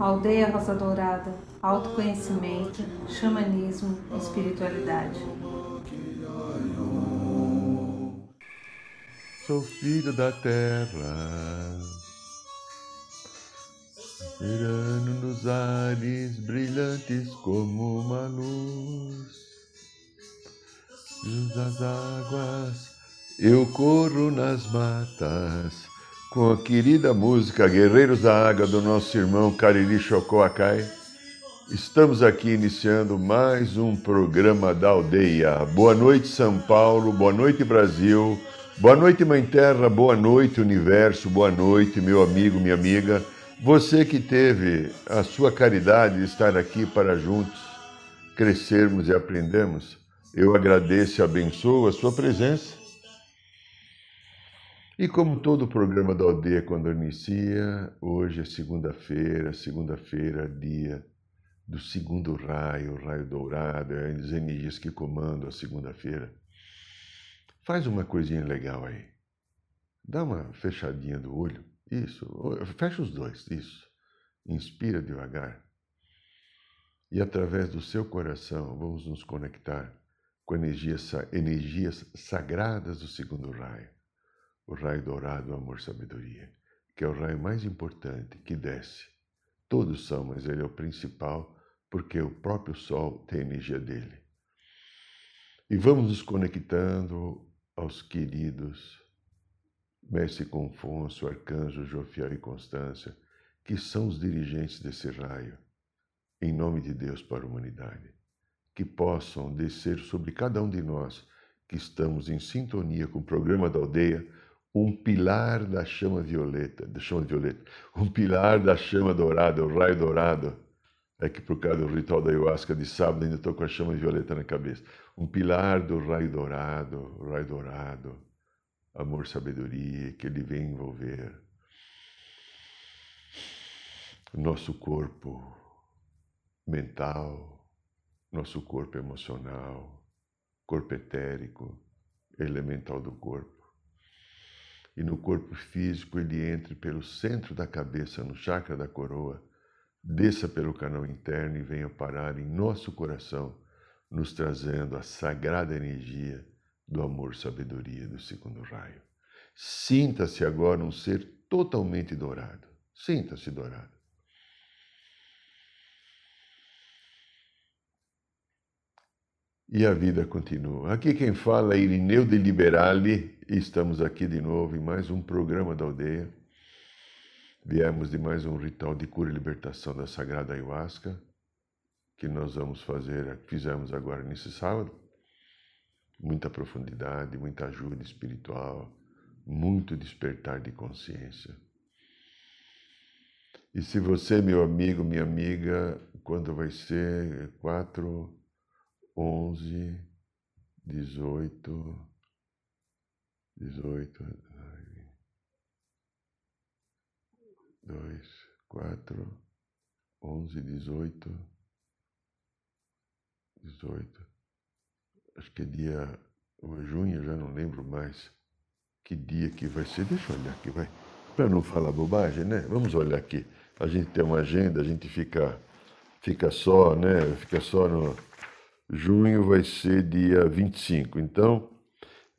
Aldeia Rosa Dourada, autoconhecimento, xamanismo, espiritualidade. Sou filho da terra, Verano nos ares brilhantes como uma luz. Das águas eu corro nas matas com a querida música Guerreiros da Água do nosso irmão Cariri Chocoacai. Estamos aqui iniciando mais um programa da aldeia. Boa noite, São Paulo, boa noite, Brasil, boa noite, Mãe Terra, boa noite, Universo, boa noite, meu amigo, minha amiga. Você que teve a sua caridade de estar aqui para juntos crescermos e aprendermos, eu agradeço e abençoo a sua presença e como todo o programa da aldeia quando inicia, hoje é segunda-feira, segunda-feira, dia do segundo raio, o raio dourado, é as energias que comandam a segunda-feira. Faz uma coisinha legal aí. Dá uma fechadinha do olho. Isso. Fecha os dois. Isso. Inspira devagar. E através do seu coração, vamos nos conectar com energias, energias sagradas do segundo raio o raio dourado do amor-sabedoria, que é o raio mais importante que desce. Todos são, mas ele é o principal porque o próprio Sol tem energia dele. E vamos nos conectando aos queridos Mestre Confonso, Arcanjo Jofiel e Constância, que são os dirigentes desse raio, em nome de Deus para a humanidade, que possam descer sobre cada um de nós que estamos em sintonia com o programa da aldeia um pilar da chama violeta, da chama violeta, um pilar da chama dourada, o raio dourado. É que por causa do ritual da ayahuasca de sábado ainda estou com a chama violeta na cabeça. Um pilar do raio dourado, raio dourado, amor, sabedoria, que ele vem envolver nosso corpo mental, nosso corpo emocional, corpo etérico, elemental do corpo e no corpo físico ele entre pelo centro da cabeça, no chakra da coroa, desça pelo canal interno e venha parar em nosso coração, nos trazendo a sagrada energia do amor-sabedoria do segundo raio. Sinta-se agora um ser totalmente dourado. Sinta-se dourado. E a vida continua. Aqui quem fala é Irineu de Liberali e estamos aqui de novo em mais um programa da aldeia. Viemos de mais um ritual de cura e libertação da Sagrada Ayahuasca que nós vamos fazer, fizemos agora nesse sábado. Muita profundidade, muita ajuda espiritual, muito despertar de consciência. E se você, meu amigo, minha amiga, quando vai ser quatro onze, dezoito, dezoito, dois, quatro, onze, dezoito, dezoito. Acho que é dia junho, já não lembro mais que dia que vai ser. Deixa eu olhar aqui, vai. Para não falar bobagem, né? Vamos olhar aqui. A gente tem uma agenda, a gente fica, fica só, né? Fica só no Junho vai ser dia 25. Então,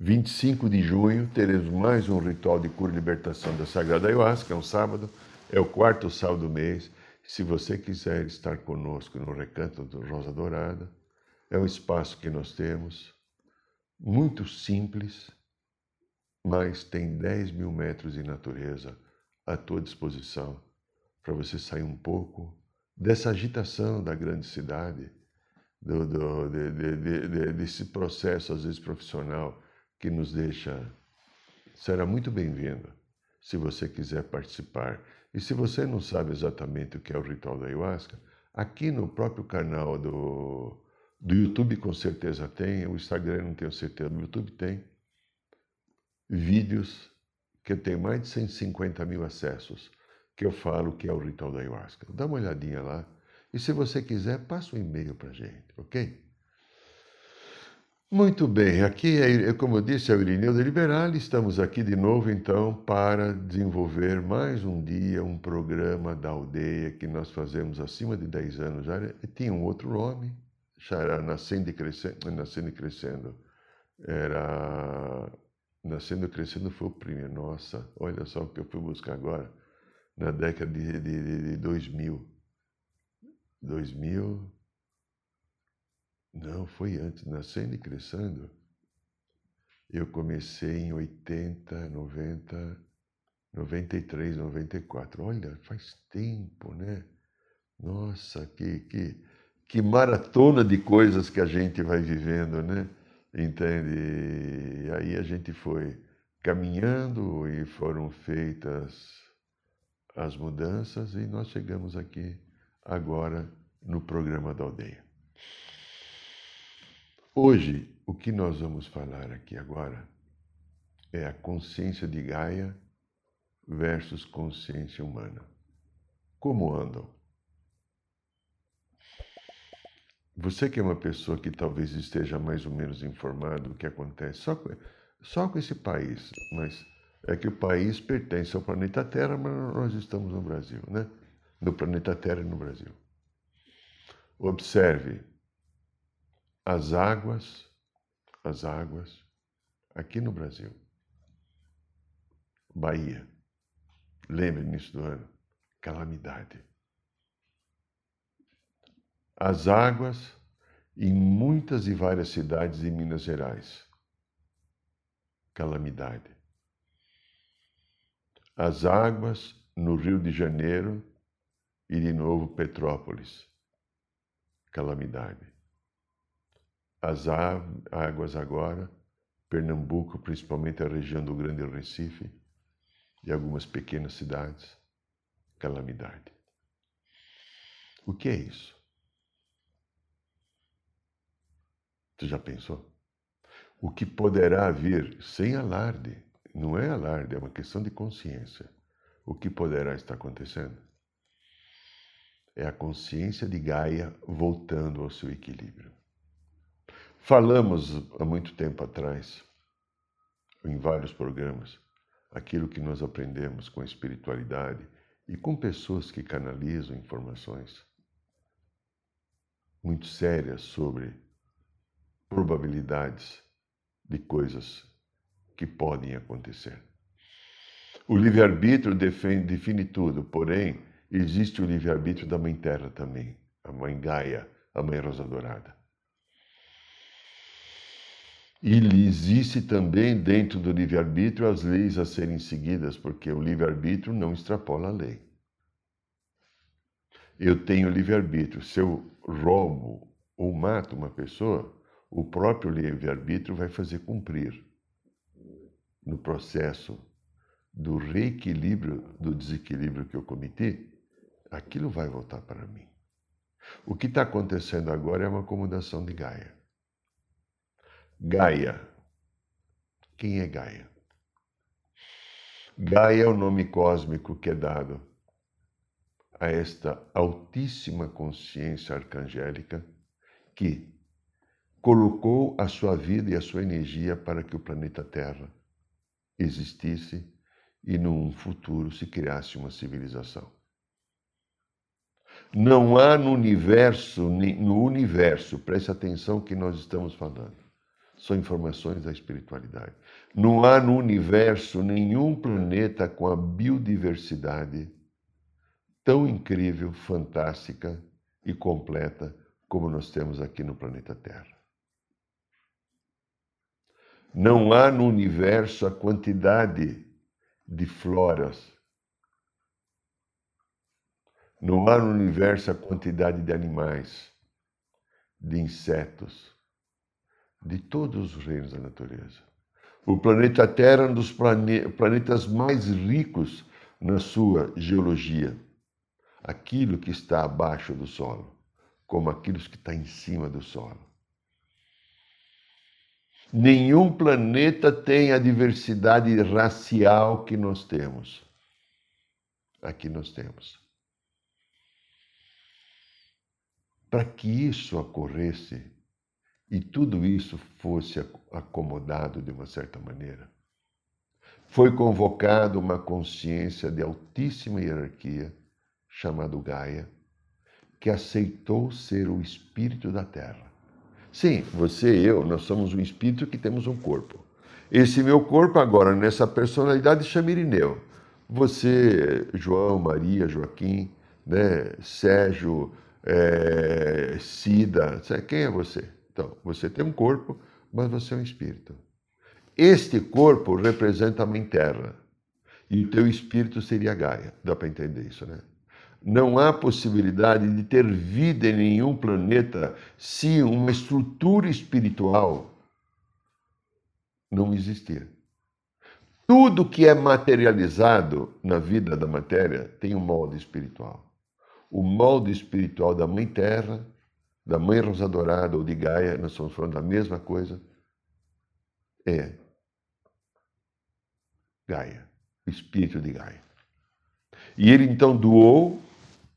25 de junho, teremos mais um ritual de cura e libertação da Sagrada Ayahuasca, é um sábado, é o quarto sábado do mês. Se você quiser estar conosco no Recanto do Rosa Dourada, é um espaço que nós temos, muito simples, mas tem 10 mil metros de natureza à tua disposição para você sair um pouco dessa agitação da grande cidade do, do, de, de, de, desse processo, às vezes profissional, que nos deixa. Será muito bem-vindo se você quiser participar. E se você não sabe exatamente o que é o ritual da ayahuasca, aqui no próprio canal do, do YouTube com certeza tem, o Instagram não tenho certeza, no YouTube tem vídeos que tem mais de 150 mil acessos, que eu falo que é o ritual da ayahuasca. Dá uma olhadinha lá e se você quiser, passa um e-mail para gente, ok? Muito bem, aqui, é, como eu disse, é o Irineu de Liberal. Estamos aqui de novo, então, para desenvolver mais um dia um programa da aldeia que nós fazemos acima de 10 anos. Já tinha um outro nome, era Nascendo e Crescendo. Nascendo e Crescendo. Era. Nascendo e Crescendo foi o primeiro. Nossa, olha só o que eu fui buscar agora, na década de, de, de 2000. 2000. Não, foi antes, nascendo e crescendo. Eu comecei em 80, 90, 93, 94. Olha, faz tempo, né? Nossa, que, que, que maratona de coisas que a gente vai vivendo, né? Entende? E aí a gente foi caminhando e foram feitas as mudanças e nós chegamos aqui agora no programa da aldeia. Hoje, o que nós vamos falar aqui agora é a consciência de Gaia versus consciência humana. Como andam? Você que é uma pessoa que talvez esteja mais ou menos informado do que acontece só com, só com esse país, mas é que o país pertence ao planeta Terra, mas nós estamos no Brasil, né? No planeta Terra e no Brasil. Observe as águas, as águas, aqui no Brasil. Bahia. Lembre início do ano, calamidade. As águas em muitas e várias cidades de Minas Gerais. Calamidade. As águas no Rio de Janeiro e de novo Petrópolis. Calamidade as águas agora, Pernambuco, principalmente a região do Grande Recife e algumas pequenas cidades, calamidade. O que é isso? Tu já pensou? O que poderá vir sem alarde, não é alarde, é uma questão de consciência. O que poderá estar acontecendo? É a consciência de Gaia voltando ao seu equilíbrio. Falamos há muito tempo atrás, em vários programas, aquilo que nós aprendemos com a espiritualidade e com pessoas que canalizam informações muito sérias sobre probabilidades de coisas que podem acontecer. O livre-arbítrio define tudo, porém, existe o livre-arbítrio da Mãe Terra também, a Mãe Gaia, a Mãe Rosa Dourada. E existe também dentro do livre-arbítrio as leis a serem seguidas, porque o livre-arbítrio não extrapola a lei. Eu tenho livre-arbítrio. Se eu roubo ou mato uma pessoa, o próprio livre-arbítrio vai fazer cumprir no processo do reequilíbrio, do desequilíbrio que eu cometi, aquilo vai voltar para mim. O que está acontecendo agora é uma acomodação de Gaia. Gaia. Quem é Gaia? Gaia é o nome cósmico que é dado a esta altíssima consciência arcangélica que colocou a sua vida e a sua energia para que o planeta Terra existisse e num futuro se criasse uma civilização. Não há no universo, no universo, preste atenção que nós estamos falando são informações da espiritualidade. Não há no universo nenhum planeta com a biodiversidade tão incrível, fantástica e completa como nós temos aqui no planeta Terra. Não há no universo a quantidade de floras. Não há no universo a quantidade de animais, de insetos, de todos os reinos da natureza. O planeta Terra é um dos plane planetas mais ricos na sua geologia. Aquilo que está abaixo do solo, como aquilo que está em cima do solo. Nenhum planeta tem a diversidade racial que nós temos. Aqui nós temos. Para que isso ocorresse, e tudo isso fosse acomodado de uma certa maneira. Foi convocada uma consciência de altíssima hierarquia, chamado Gaia, que aceitou ser o espírito da Terra. Sim, você e eu, nós somos um espírito que temos um corpo. Esse meu corpo agora, nessa personalidade, chama Irineu. Você, João, Maria, Joaquim, né, Sérgio, é, Cida, quem é você? Então, você tem um corpo, mas você é um espírito. Este corpo representa a Mãe Terra. E o teu espírito seria Gaia. Dá para entender isso, né? Não há possibilidade de ter vida em nenhum planeta se uma estrutura espiritual não existir. Tudo que é materializado na vida da matéria tem um molde espiritual. O molde espiritual da Mãe Terra, da Mãe Rosa Dourada ou de Gaia, nós estamos falando da mesma coisa, é Gaia, o espírito de Gaia. E ele então doou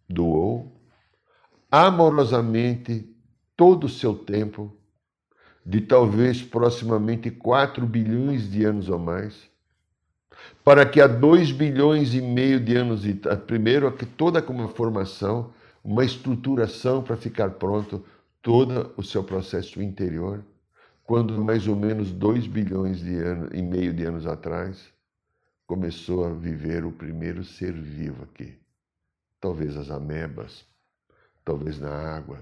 doou amorosamente todo o seu tempo, de talvez proximamente 4 bilhões de anos ou mais, para que há 2 bilhões e meio de anos, primeiro, que toda uma formação, uma estruturação para ficar pronto todo o seu processo interior, quando mais ou menos 2 bilhões de anos e meio de anos atrás começou a viver o primeiro ser vivo aqui talvez as amebas, talvez na água.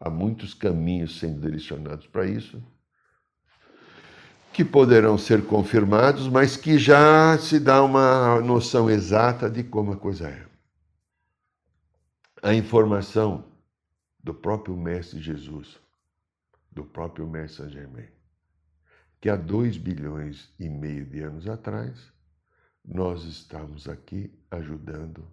Há muitos caminhos sendo direcionados para isso, que poderão ser confirmados, mas que já se dá uma noção exata de como a coisa é. A informação do próprio Mestre Jesus, do próprio Mestre Saint Germain, que há dois bilhões e meio de anos atrás, nós estamos aqui ajudando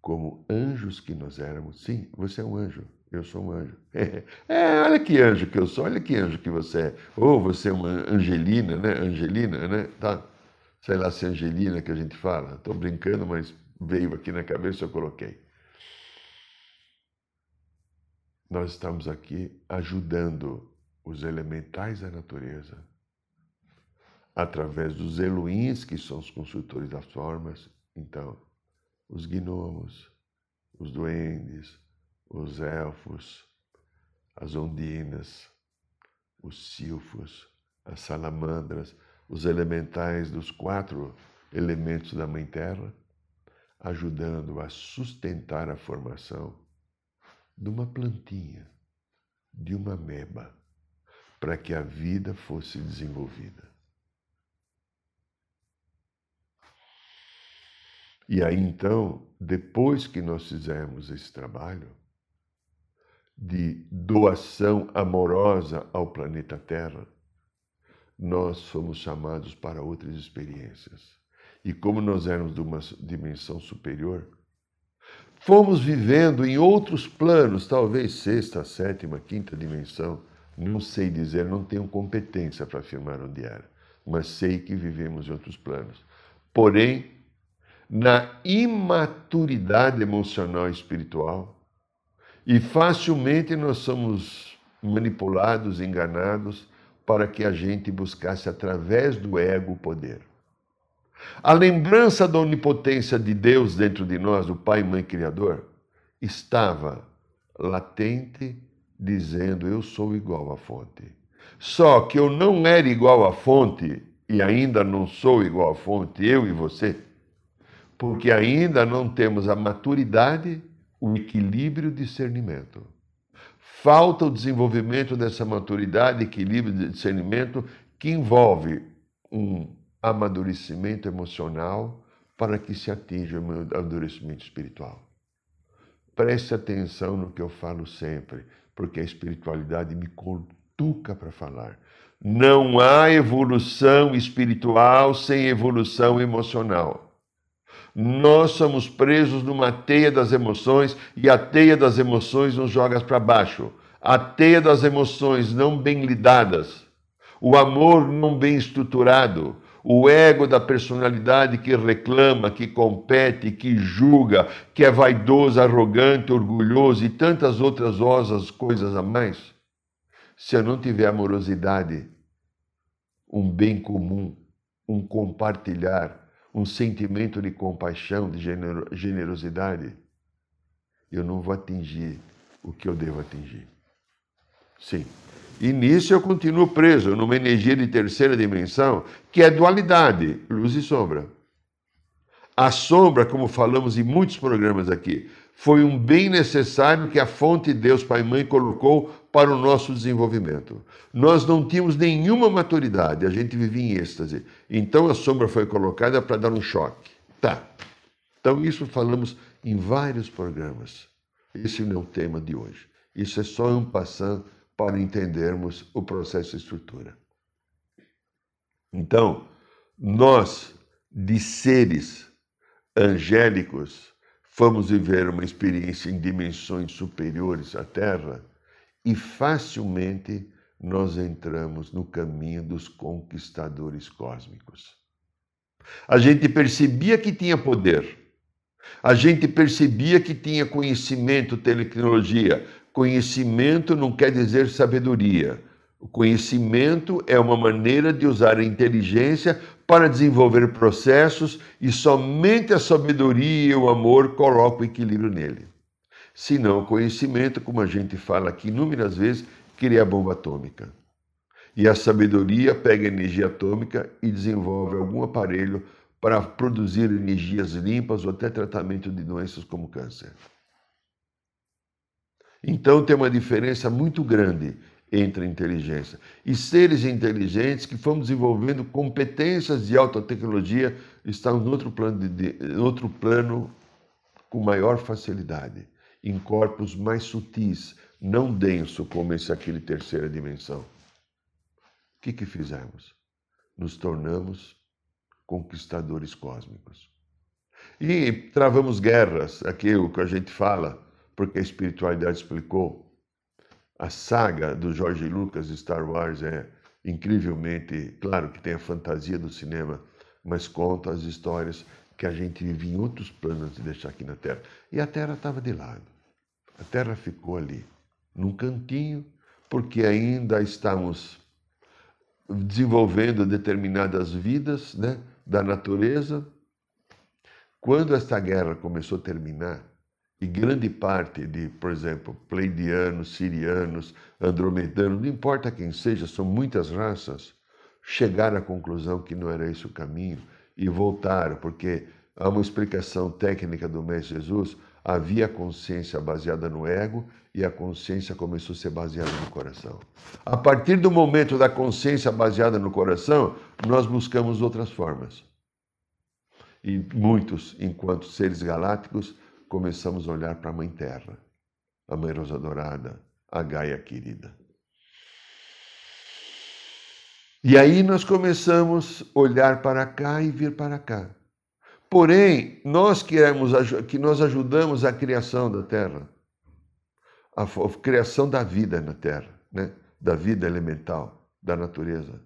como anjos que nós éramos. Sim, você é um anjo, eu sou um anjo. É, é, olha que anjo que eu sou, olha que anjo que você é. Ou você é uma Angelina, né? Angelina, né? Tá? Sei lá se é Angelina que a gente fala. Estou brincando, mas veio aqui na cabeça eu coloquei. Nós estamos aqui ajudando os elementais da natureza através dos Elohims, que são os construtores das formas. Então, os gnomos, os duendes, os elfos, as ondinas, os silfos, as salamandras, os elementais dos quatro elementos da Mãe Terra, ajudando a sustentar a formação de uma plantinha, de uma meba, para que a vida fosse desenvolvida. E aí então, depois que nós fizermos esse trabalho de doação amorosa ao planeta Terra, nós somos chamados para outras experiências. E como nós éramos de uma dimensão superior, fomos vivendo em outros planos, talvez sexta, sétima, quinta dimensão, não sei dizer, não tenho competência para afirmar onde era, mas sei que vivemos em outros planos. Porém, na imaturidade emocional e espiritual e facilmente nós somos manipulados, enganados para que a gente buscasse através do ego o poder. A lembrança da onipotência de Deus dentro de nós, o Pai Mãe Criador, estava latente, dizendo: Eu sou igual à fonte. Só que eu não era igual à fonte e ainda não sou igual à fonte, eu e você porque ainda não temos a maturidade, o equilíbrio e o discernimento. Falta o desenvolvimento dessa maturidade, equilíbrio e discernimento que envolve um amadurecimento emocional para que se atinja o amadurecimento espiritual. Preste atenção no que eu falo sempre, porque a espiritualidade me cutuca para falar. Não há evolução espiritual sem evolução emocional. Nós somos presos numa teia das emoções e a teia das emoções nos joga para baixo. A teia das emoções não bem lidadas, o amor não bem estruturado, o ego da personalidade que reclama, que compete, que julga, que é vaidoso, arrogante, orgulhoso e tantas outras osas coisas a mais, se eu não tiver amorosidade, um bem comum, um compartilhar, um sentimento de compaixão, de generosidade, eu não vou atingir o que eu devo atingir. Sim. E nisso eu continuo preso numa energia de terceira dimensão, que é dualidade, luz e sombra. A sombra, como falamos em muitos programas aqui, foi um bem necessário que a fonte Deus Pai e Mãe colocou para o nosso desenvolvimento. Nós não tínhamos nenhuma maturidade, a gente vivia em êxtase. Então a sombra foi colocada para dar um choque. Tá. Então isso falamos em vários programas. Esse não é o tema de hoje. Isso é só um passando para entendermos o processo de estrutura. Então, nós, de seres angélicos, fomos viver uma experiência em dimensões superiores à Terra e facilmente nós entramos no caminho dos conquistadores cósmicos. A gente percebia que tinha poder, a gente percebia que tinha conhecimento, tecnologia, Conhecimento não quer dizer sabedoria. O conhecimento é uma maneira de usar a inteligência para desenvolver processos e somente a sabedoria e o amor colocam o equilíbrio nele. Se não, o conhecimento, como a gente fala aqui inúmeras vezes, cria a bomba atômica. E a sabedoria pega a energia atômica e desenvolve algum aparelho para produzir energias limpas ou até tratamento de doenças como câncer. Então tem uma diferença muito grande entre inteligência. E seres inteligentes que fomos desenvolvendo competências de alta tecnologia estão em outro plano, de, em outro plano com maior facilidade, em corpos mais sutis, não denso como esse aqui de terceira dimensão. O que, que fizemos? Nos tornamos conquistadores cósmicos. E travamos guerras, aquilo que a gente fala, porque a espiritualidade explicou. A saga do George Lucas Star Wars é incrivelmente, claro que tem a fantasia do cinema, mas conta as histórias que a gente vive em outros planos de deixar aqui na Terra. E a Terra estava de lado. A Terra ficou ali, num cantinho, porque ainda estamos desenvolvendo determinadas vidas né, da natureza. Quando esta guerra começou a terminar, e grande parte de, por exemplo, pleidianos, sirianos, andromedanos, não importa quem seja, são muitas raças, chegaram à conclusão que não era esse o caminho e voltaram, porque há uma explicação técnica do Mestre Jesus, havia consciência baseada no ego e a consciência começou a ser baseada no coração. A partir do momento da consciência baseada no coração, nós buscamos outras formas. E muitos, enquanto seres galácticos, começamos a olhar para a Mãe Terra, a Mãe Rosa Dourada, a Gaia querida. E aí nós começamos a olhar para cá e vir para cá. Porém, nós queremos que nós ajudamos a criação da Terra, a criação da vida na Terra, né? da vida elemental, da natureza.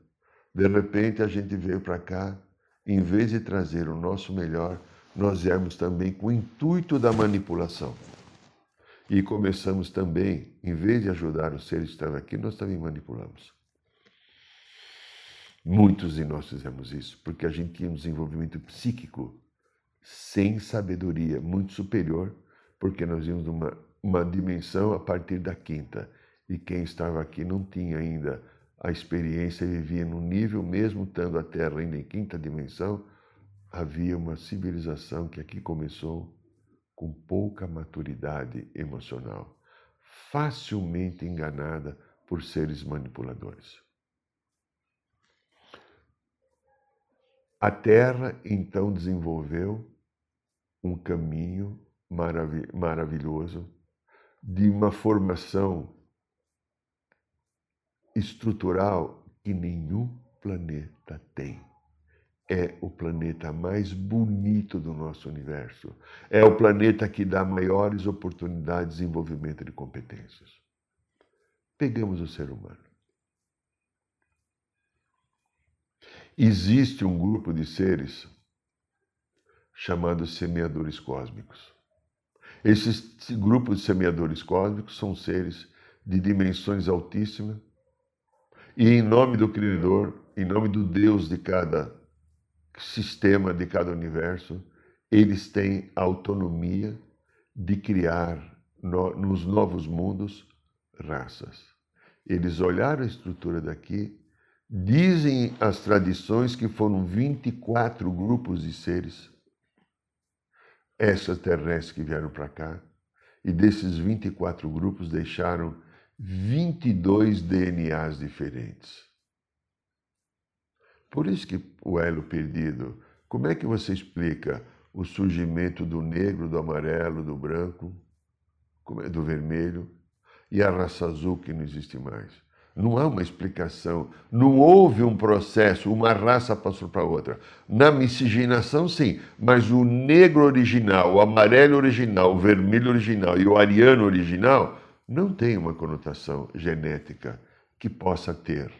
De repente a gente veio para cá, em vez de trazer o nosso melhor, nós viemos também com o intuito da manipulação. E começamos também, em vez de ajudar os seres que estavam aqui, nós também manipulamos. Muitos de nós fizemos isso, porque a gente tinha um desenvolvimento psíquico sem sabedoria, muito superior, porque nós vimos uma, uma dimensão a partir da quinta. E quem estava aqui não tinha ainda a experiência, vivia no nível, mesmo estando a Terra ainda em quinta dimensão, havia uma civilização que aqui começou com pouca maturidade emocional, facilmente enganada por seres manipuladores. A Terra então desenvolveu um caminho maravilhoso de uma formação estrutural que nenhum planeta tem é o planeta mais bonito do nosso universo. É o planeta que dá maiores oportunidades de desenvolvimento de competências. Pegamos o ser humano. Existe um grupo de seres chamados semeadores cósmicos. Esses grupos de semeadores cósmicos são seres de dimensões altíssimas, E em nome do Criador, em nome do Deus de cada sistema, de cada universo, eles têm autonomia de criar no, nos novos mundos raças. Eles olharam a estrutura daqui, dizem as tradições que foram 24 grupos de seres extraterrestres que vieram para cá, e desses 24 grupos deixaram 22 DNAs diferentes. Por isso que o elo perdido, como é que você explica o surgimento do negro, do amarelo, do branco, é, do vermelho e a raça azul que não existe mais? Não há uma explicação, não houve um processo, uma raça passou para outra. Na miscigenação, sim, mas o negro original, o amarelo original, o vermelho original e o ariano original não tem uma conotação genética que possa ter,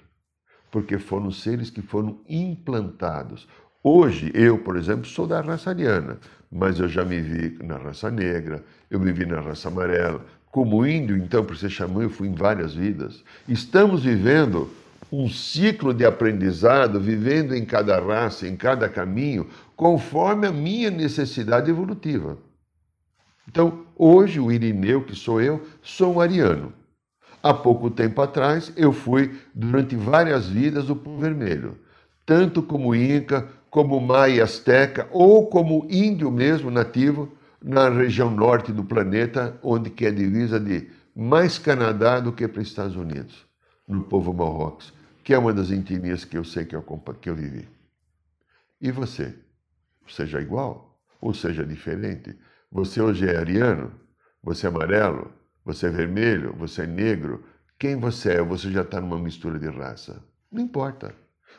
porque foram seres que foram implantados. Hoje, eu, por exemplo, sou da raça ariana, mas eu já me vi na raça negra, eu me vi na raça amarela. Como índio, então, por ser xamã, eu fui em várias vidas. Estamos vivendo um ciclo de aprendizado, vivendo em cada raça, em cada caminho, conforme a minha necessidade evolutiva. Então, hoje, o Irineu, que sou eu, sou um ariano. Há pouco tempo atrás, eu fui, durante várias vidas, o povo vermelho, tanto como Inca, como Maia Azteca, ou como índio mesmo, nativo, na região norte do planeta, onde que é divisa de mais Canadá do que para os Estados Unidos, no povo Marrocos, que é uma das etnias que eu sei que eu, que eu vivi. E você? Seja igual ou seja diferente? Você hoje é ariano? Você é amarelo? Você é vermelho? Você é negro? Quem você é? Você já está numa mistura de raça? Não importa.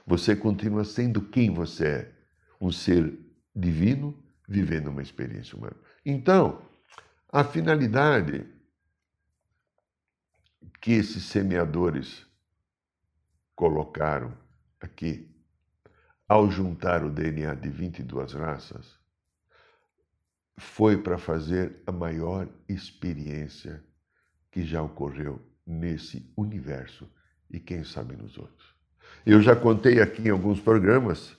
Você continua sendo quem você é. Um ser divino vivendo uma experiência humana. Então, a finalidade que esses semeadores colocaram aqui, ao juntar o DNA de 22 raças, foi para fazer a maior experiência que já ocorreu nesse universo e quem sabe nos outros. Eu já contei aqui em alguns programas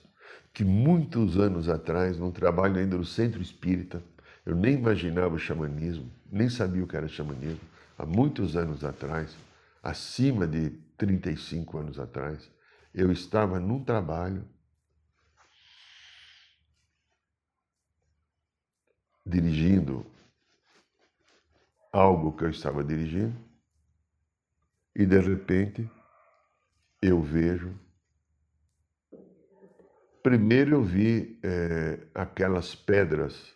que muitos anos atrás, num trabalho ainda no Centro Espírita, eu nem imaginava o xamanismo, nem sabia o que era xamanismo, há muitos anos atrás, acima de 35 anos atrás, eu estava num trabalho dirigindo algo que eu estava dirigindo e de repente eu vejo. Primeiro eu vi é, aquelas pedras,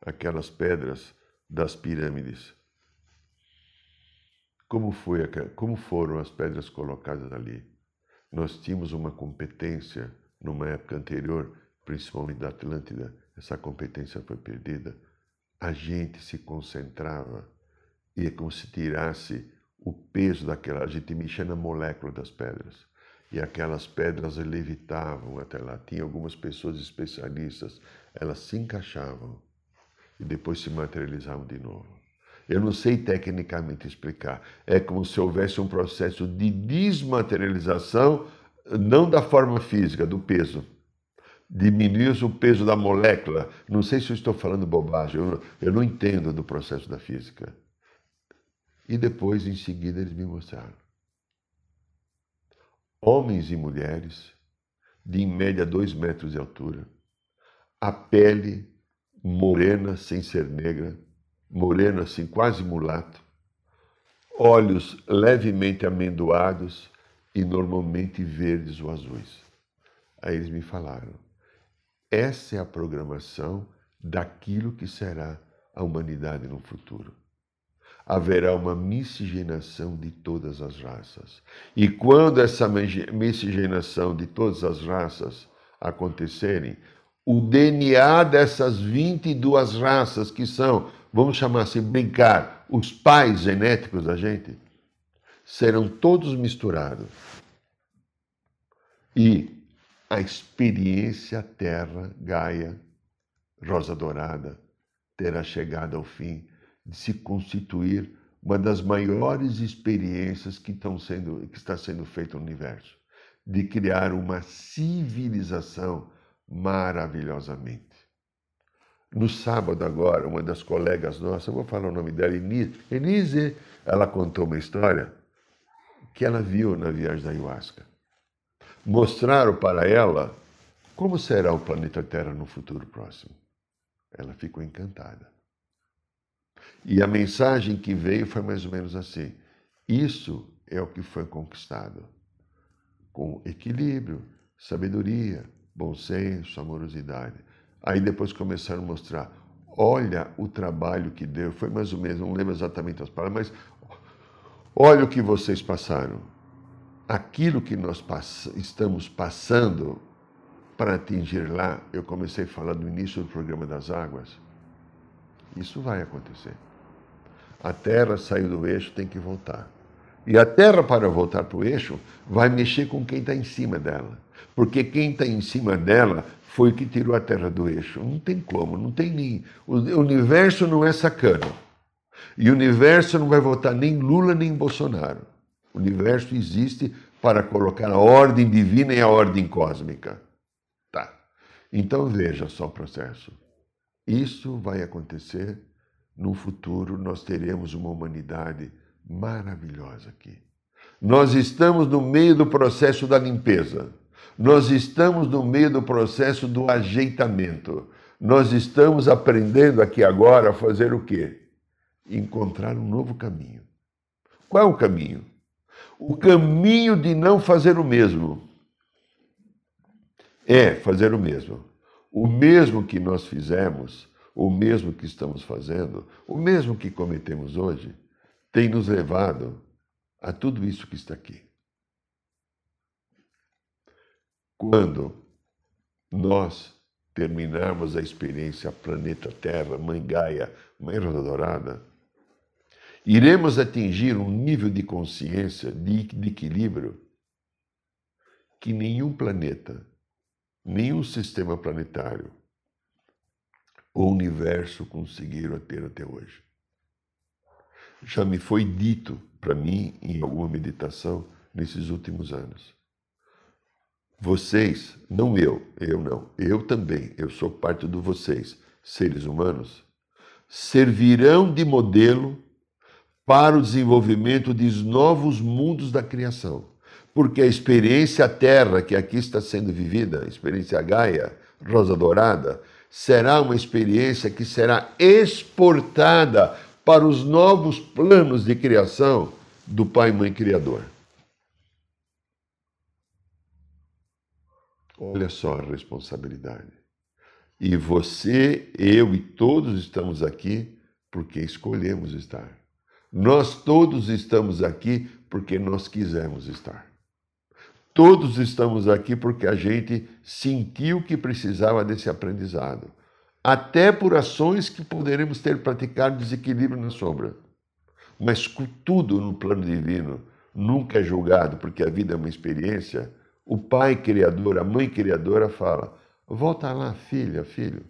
aquelas pedras das pirâmides. Como, foi, como foram as pedras colocadas ali? Nós tínhamos uma competência numa época anterior, principalmente da Atlântida, essa competência foi perdida, a gente se concentrava e é como se tirasse o peso daquela. A gente mexia na molécula das pedras. E aquelas pedras levitavam até lá. Tinha algumas pessoas especialistas, elas se encaixavam e depois se materializavam de novo. Eu não sei tecnicamente explicar. É como se houvesse um processo de desmaterialização, não da forma física, do peso diminui o peso da molécula. Não sei se eu estou falando bobagem, eu, eu não entendo do processo da física. E depois, em seguida, eles me mostraram. Homens e mulheres, de em média dois metros de altura, a pele morena sem ser negra, morena assim, quase mulato, olhos levemente amendoados e normalmente verdes ou azuis. Aí eles me falaram: essa é a programação daquilo que será a humanidade no futuro. Haverá uma miscigenação de todas as raças. E quando essa miscigenação de todas as raças acontecerem, o DNA dessas 22 raças que são, vamos chamar assim, brincar, os pais genéticos da gente, serão todos misturados. E a experiência Terra, Gaia, Rosa Dourada, terá chegado ao fim de se constituir uma das maiores experiências que, estão sendo, que está sendo feita no universo, de criar uma civilização maravilhosamente. No sábado agora, uma das colegas nossas, eu vou falar o nome dela, Enise, Enise, ela contou uma história que ela viu na viagem da ayahuasca. Mostraram para ela como será o planeta Terra no futuro próximo. Ela ficou encantada. E a mensagem que veio foi mais ou menos assim: isso é o que foi conquistado com equilíbrio, sabedoria, bom senso, amorosidade. Aí depois começaram a mostrar: olha o trabalho que deu, foi mais ou menos, não lembro exatamente as palavras, mas olha o que vocês passaram. Aquilo que nós pass estamos passando para atingir lá, eu comecei a falar no início do programa das águas. Isso vai acontecer. A Terra saiu do eixo, tem que voltar. E a Terra, para voltar para o eixo, vai mexer com quem está em cima dela. Porque quem está em cima dela foi o que tirou a Terra do eixo. Não tem como, não tem nem. O universo não é sacana. E o universo não vai votar nem Lula nem Bolsonaro. O universo existe para colocar a ordem divina e a ordem cósmica. Tá. Então veja só o processo. Isso vai acontecer no futuro, nós teremos uma humanidade maravilhosa aqui. Nós estamos no meio do processo da limpeza. Nós estamos no meio do processo do ajeitamento. Nós estamos aprendendo aqui agora a fazer o quê? Encontrar um novo caminho. Qual é o caminho? O caminho de não fazer o mesmo. É fazer o mesmo. O mesmo que nós fizemos, o mesmo que estamos fazendo, o mesmo que cometemos hoje, tem nos levado a tudo isso que está aqui. Quando nós terminarmos a experiência Planeta Terra, Mãe Gaia, Mãe Rosa Dourada, iremos atingir um nível de consciência, de, de equilíbrio, que nenhum planeta, nenhum sistema planetário ou universo conseguiram ter até hoje já me foi dito para mim em alguma meditação nesses últimos anos. Vocês, não eu, eu não, eu também, eu sou parte do vocês, seres humanos, servirão de modelo para o desenvolvimento de novos mundos da criação. Porque a experiência Terra que aqui está sendo vivida, a experiência Gaia, Rosa Dourada, será uma experiência que será exportada para os novos planos de criação do Pai e Mãe Criador. Olha só a responsabilidade. E você, eu e todos estamos aqui porque escolhemos estar. Nós todos estamos aqui porque nós quisemos estar. Todos estamos aqui porque a gente sentiu que precisava desse aprendizado até por ações que poderemos ter praticado desequilíbrio na sombra. Mas tudo no plano divino nunca é julgado, porque a vida é uma experiência. O pai criador, a mãe criadora fala: volta lá, filha, filho,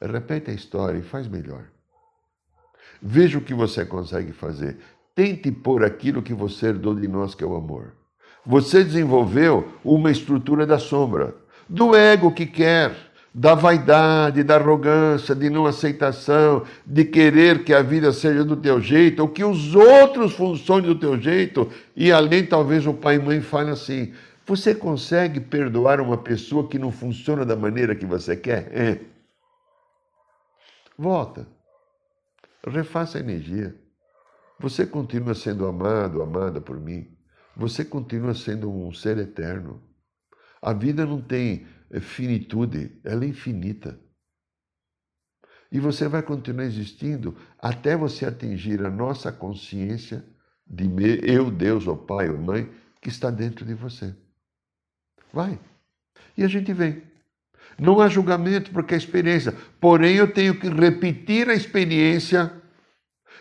repete a história e faz melhor. Veja o que você consegue fazer. Tente pôr aquilo que você herdou de nós, que é o amor. Você desenvolveu uma estrutura da sombra, do ego que quer da vaidade, da arrogância, de não aceitação, de querer que a vida seja do teu jeito, ou que os outros funcionem do teu jeito, e além talvez o pai e mãe falem assim: você consegue perdoar uma pessoa que não funciona da maneira que você quer? É. Volta. Refaça a energia. Você continua sendo amado, amada por mim. Você continua sendo um ser eterno. A vida não tem finitude, ela é infinita. E você vai continuar existindo até você atingir a nossa consciência de eu, Deus, ou pai ou mãe, que está dentro de você. Vai. E a gente vem. Não há julgamento, porque é experiência. Porém, eu tenho que repetir a experiência.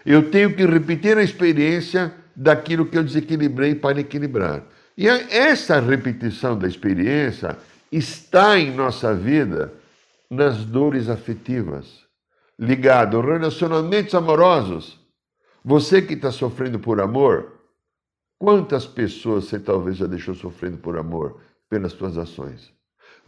Eu tenho que repetir a experiência daquilo que eu desequilibrei para equilibrar. E essa repetição da experiência está em nossa vida nas dores afetivas, ligado relacionamentos amorosos, Você que está sofrendo por amor, quantas pessoas você talvez já deixou sofrendo por amor pelas suas ações?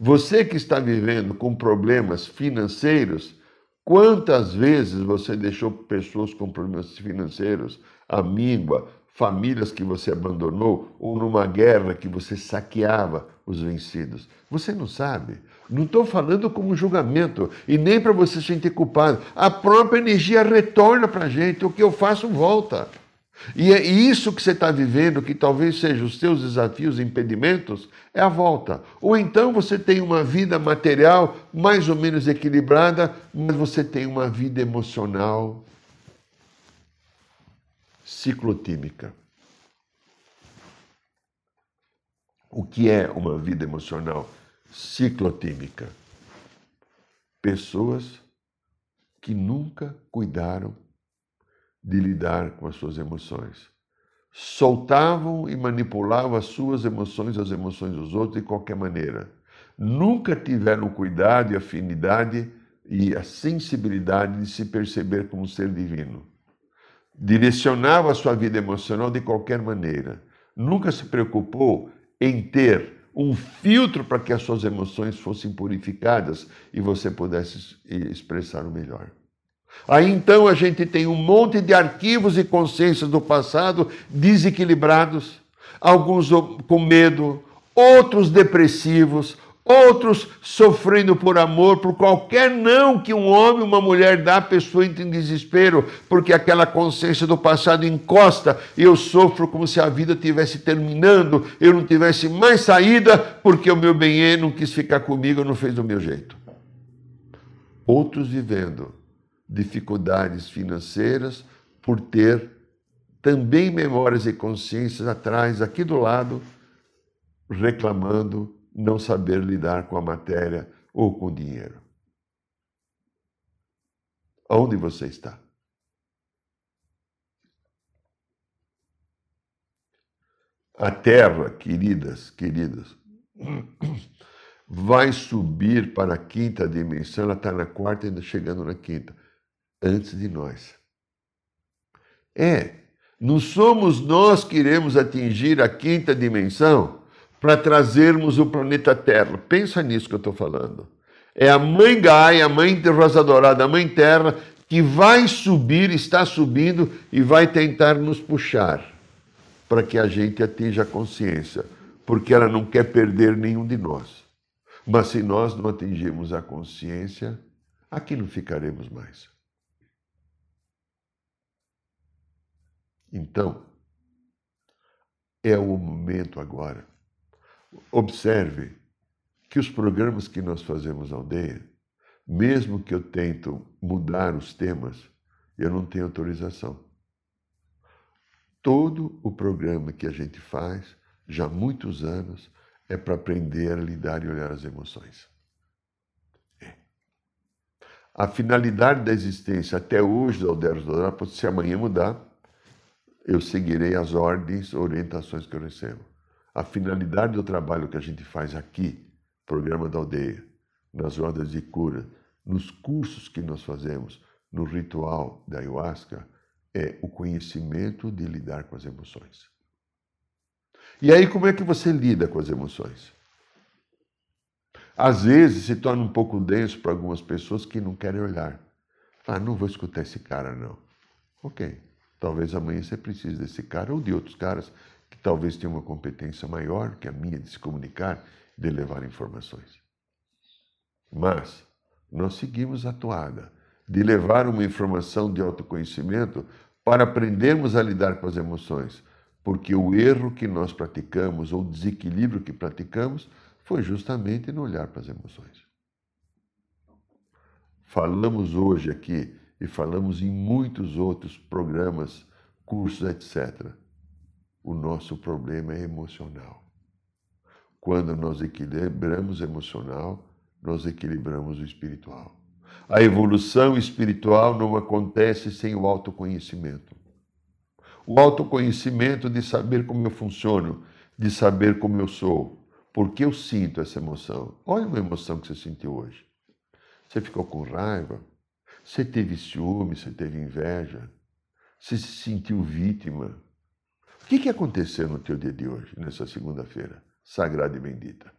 Você que está vivendo com problemas financeiros, quantas vezes você deixou pessoas com problemas financeiros, amígua, famílias que você abandonou ou numa guerra que você saqueava os vencidos? Você não sabe. Não estou falando como julgamento e nem para você se sentir culpado. A própria energia retorna para a gente. O que eu faço volta. E é isso que você está vivendo, que talvez sejam os seus desafios e impedimentos, é a volta. Ou então você tem uma vida material mais ou menos equilibrada, mas você tem uma vida emocional ciclotímica. O que é uma vida emocional ciclotímica? Pessoas que nunca cuidaram de lidar com as suas emoções. Soltavam e manipulavam as suas emoções, as emoções dos outros de qualquer maneira. Nunca tiveram cuidado e afinidade e a sensibilidade de se perceber como um ser divino. Direcionava a sua vida emocional de qualquer maneira. Nunca se preocupou em ter um filtro para que as suas emoções fossem purificadas e você pudesse expressar o melhor. Aí então a gente tem um monte de arquivos e consciências do passado desequilibrados, alguns com medo, outros depressivos, outros sofrendo por amor, por qualquer não que um homem, uma mulher dá, a pessoa entra em desespero, porque aquela consciência do passado encosta e eu sofro como se a vida estivesse terminando, eu não tivesse mais saída, porque o meu bem não quis ficar comigo, não fez do meu jeito. Outros vivendo dificuldades financeiras por ter também memórias e consciências atrás, aqui do lado, reclamando não saber lidar com a matéria ou com o dinheiro. Onde você está? A terra, queridas, queridas, vai subir para a quinta dimensão, ela está na quarta, ainda chegando na quinta antes de nós. É, não somos nós que iremos atingir a quinta dimensão para trazermos o planeta Terra. Pensa nisso que eu estou falando. É a mãe Gaia, a mãe Rosa Dourada, a mãe Terra, que vai subir, está subindo e vai tentar nos puxar para que a gente atinja a consciência, porque ela não quer perder nenhum de nós. Mas se nós não atingirmos a consciência, aqui não ficaremos mais. Então, é o momento agora. Observe que os programas que nós fazemos na aldeia, mesmo que eu tento mudar os temas, eu não tenho autorização. Todo o programa que a gente faz, já há muitos anos, é para aprender a lidar e olhar as emoções. É. A finalidade da existência até hoje da Aldeia Dourada, pode ser amanhã mudar, eu seguirei as ordens, orientações que eu recebo. A finalidade do trabalho que a gente faz aqui, programa da aldeia, nas rodas de cura, nos cursos que nós fazemos, no ritual da ayahuasca, é o conhecimento de lidar com as emoções. E aí, como é que você lida com as emoções? Às vezes se torna um pouco denso para algumas pessoas que não querem olhar. Ah, não vou escutar esse cara, não. Ok. Talvez amanhã você precise desse cara ou de outros caras que talvez tenham uma competência maior que a minha de se comunicar, de levar informações. Mas nós seguimos a toada de levar uma informação de autoconhecimento para aprendermos a lidar com as emoções, porque o erro que nós praticamos ou o desequilíbrio que praticamos foi justamente no olhar para as emoções. Falamos hoje aqui e falamos em muitos outros programas, cursos, etc. O nosso problema é emocional. Quando nós equilibramos emocional, nós equilibramos o espiritual. A evolução espiritual não acontece sem o autoconhecimento. O autoconhecimento de saber como eu funciono, de saber como eu sou, porque eu sinto essa emoção. Olha uma emoção que você sentiu hoje. Você ficou com raiva, você teve ciúme, você teve inveja, Você se sentiu vítima. O que, que aconteceu no teu dia de hoje, nessa segunda-feira, sagrada e bendita?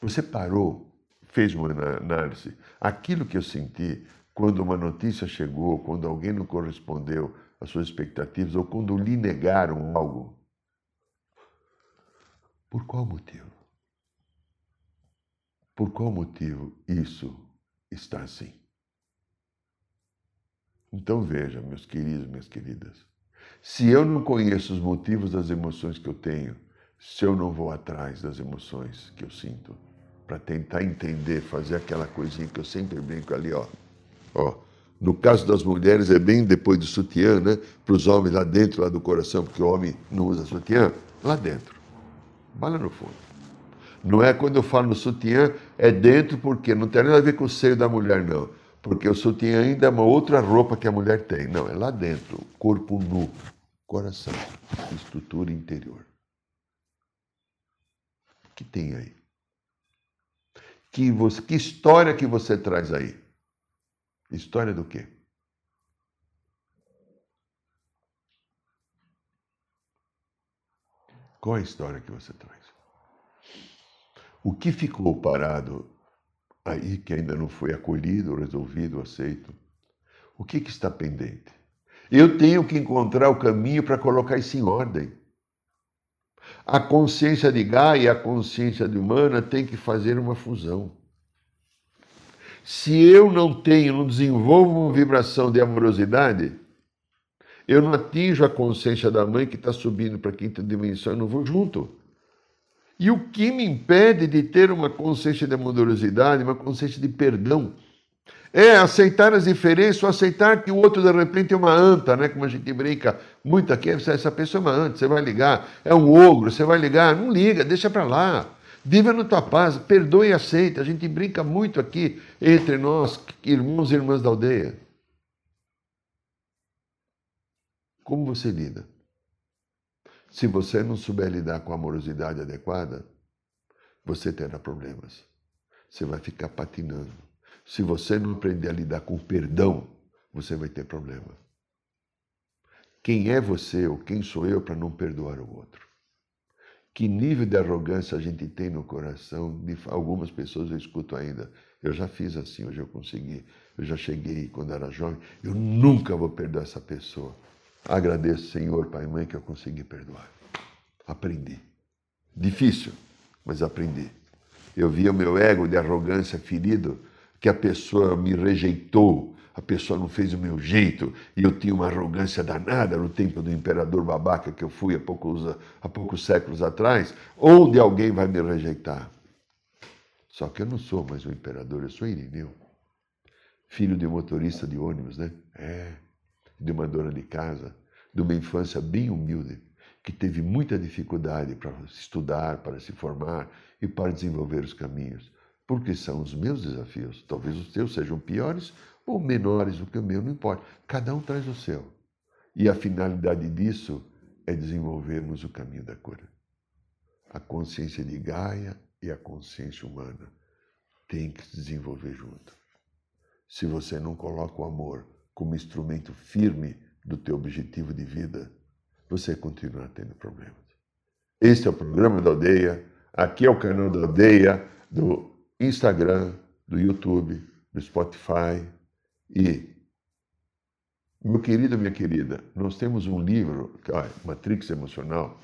Você parou, fez uma análise. Aquilo que eu senti quando uma notícia chegou, quando alguém não correspondeu às suas expectativas ou quando lhe negaram algo. Por qual motivo? Por qual motivo isso está assim? Então veja, meus queridos, minhas queridas, se eu não conheço os motivos das emoções que eu tenho, se eu não vou atrás das emoções que eu sinto, para tentar entender, fazer aquela coisinha que eu sempre brinco ali, ó. ó. No caso das mulheres é bem depois do sutiã, né? Para os homens lá dentro, lá do coração, porque o homem não usa sutiã, lá dentro. Bala no fundo. Não é quando eu falo no sutiã, é dentro porque não tem nada a ver com o seio da mulher, não. Porque o sutiã ainda é uma outra roupa que a mulher tem. Não, é lá dentro, corpo nu, coração, estrutura interior. O que tem aí? Que, você, que história que você traz aí? História do quê? Qual a história que você traz? O que ficou parado aí que ainda não foi acolhido, resolvido, aceito? O que, que está pendente? Eu tenho que encontrar o caminho para colocar isso em ordem. A consciência de Gaia e a consciência de humana tem que fazer uma fusão. Se eu não tenho, não desenvolvo uma vibração de amorosidade, eu não atinjo a consciência da mãe que está subindo para a quinta dimensão, eu não vou junto. E o que me impede de ter uma consciência de amorosidade, uma consciência de perdão, é aceitar as diferenças, ou aceitar que o outro de repente é uma anta, né? Como a gente brinca muito aqui, essa pessoa é uma anta, você vai ligar, é um ogro, você vai ligar, não liga, deixa para lá. Viva na tua paz, perdoe e aceita. A gente brinca muito aqui entre nós, irmãos e irmãs da aldeia. Como você lida? Se você não souber lidar com a amorosidade adequada, você terá problemas. Você vai ficar patinando. Se você não aprender a lidar com o perdão, você vai ter problema. Quem é você ou quem sou eu para não perdoar o outro? Que nível de arrogância a gente tem no coração? De algumas pessoas eu escuto ainda. Eu já fiz assim, hoje eu consegui. Eu já cheguei quando era jovem. Eu nunca vou perdoar essa pessoa. Agradeço, Senhor, Pai e Mãe, que eu consegui perdoar. Aprendi. Difícil, mas aprendi. Eu via o meu ego de arrogância ferido que a pessoa me rejeitou, a pessoa não fez o meu jeito, e eu tinha uma arrogância danada no tempo do imperador babaca que eu fui há poucos, há poucos séculos atrás, onde alguém vai me rejeitar. Só que eu não sou mais um imperador, eu sou Irineu, filho de um motorista de ônibus, né? É, de uma dona de casa, de uma infância bem humilde, que teve muita dificuldade para estudar, para se formar e para desenvolver os caminhos porque são os meus desafios. Talvez os teus sejam piores ou menores do que o meu, não importa. Cada um traz o seu. E a finalidade disso é desenvolvermos o caminho da cura. A consciência de Gaia e a consciência humana têm que se desenvolver junto. Se você não coloca o amor como instrumento firme do teu objetivo de vida, você continuará tendo problemas. Este é o programa da aldeia, aqui é o canal da aldeia do Instagram, do YouTube, do Spotify. E, meu querido, minha querida, nós temos um livro, Matrix Emocional.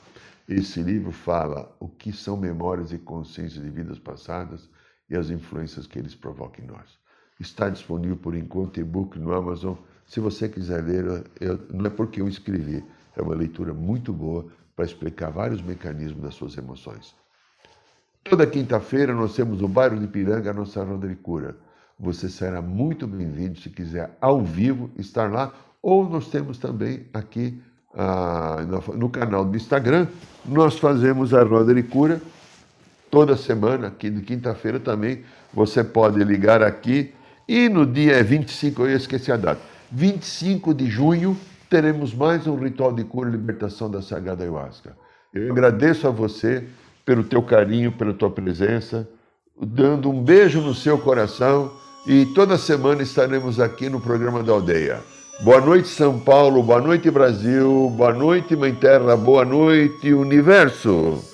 Esse livro fala o que são memórias e consciências de vidas passadas e as influências que eles provocam em nós. Está disponível por enquanto e-book no Amazon. Se você quiser ler, eu, não é porque eu escrevi, é uma leitura muito boa para explicar vários mecanismos das suas emoções. Toda quinta-feira nós temos no bairro de Piranga a nossa roda de cura. Você será muito bem-vindo se quiser ao vivo estar lá, ou nós temos também aqui ah, no canal do Instagram, nós fazemos a roda de cura toda semana, aqui de quinta-feira também. Você pode ligar aqui e no dia 25, eu esqueci a data, 25 de junho, teremos mais um ritual de cura e libertação da Sagrada Ayahuasca. Eu agradeço a você pelo teu carinho, pela tua presença, dando um beijo no seu coração e toda semana estaremos aqui no programa da Aldeia. Boa noite, São Paulo. Boa noite, Brasil. Boa noite, Mãe Terra. Boa noite, Universo.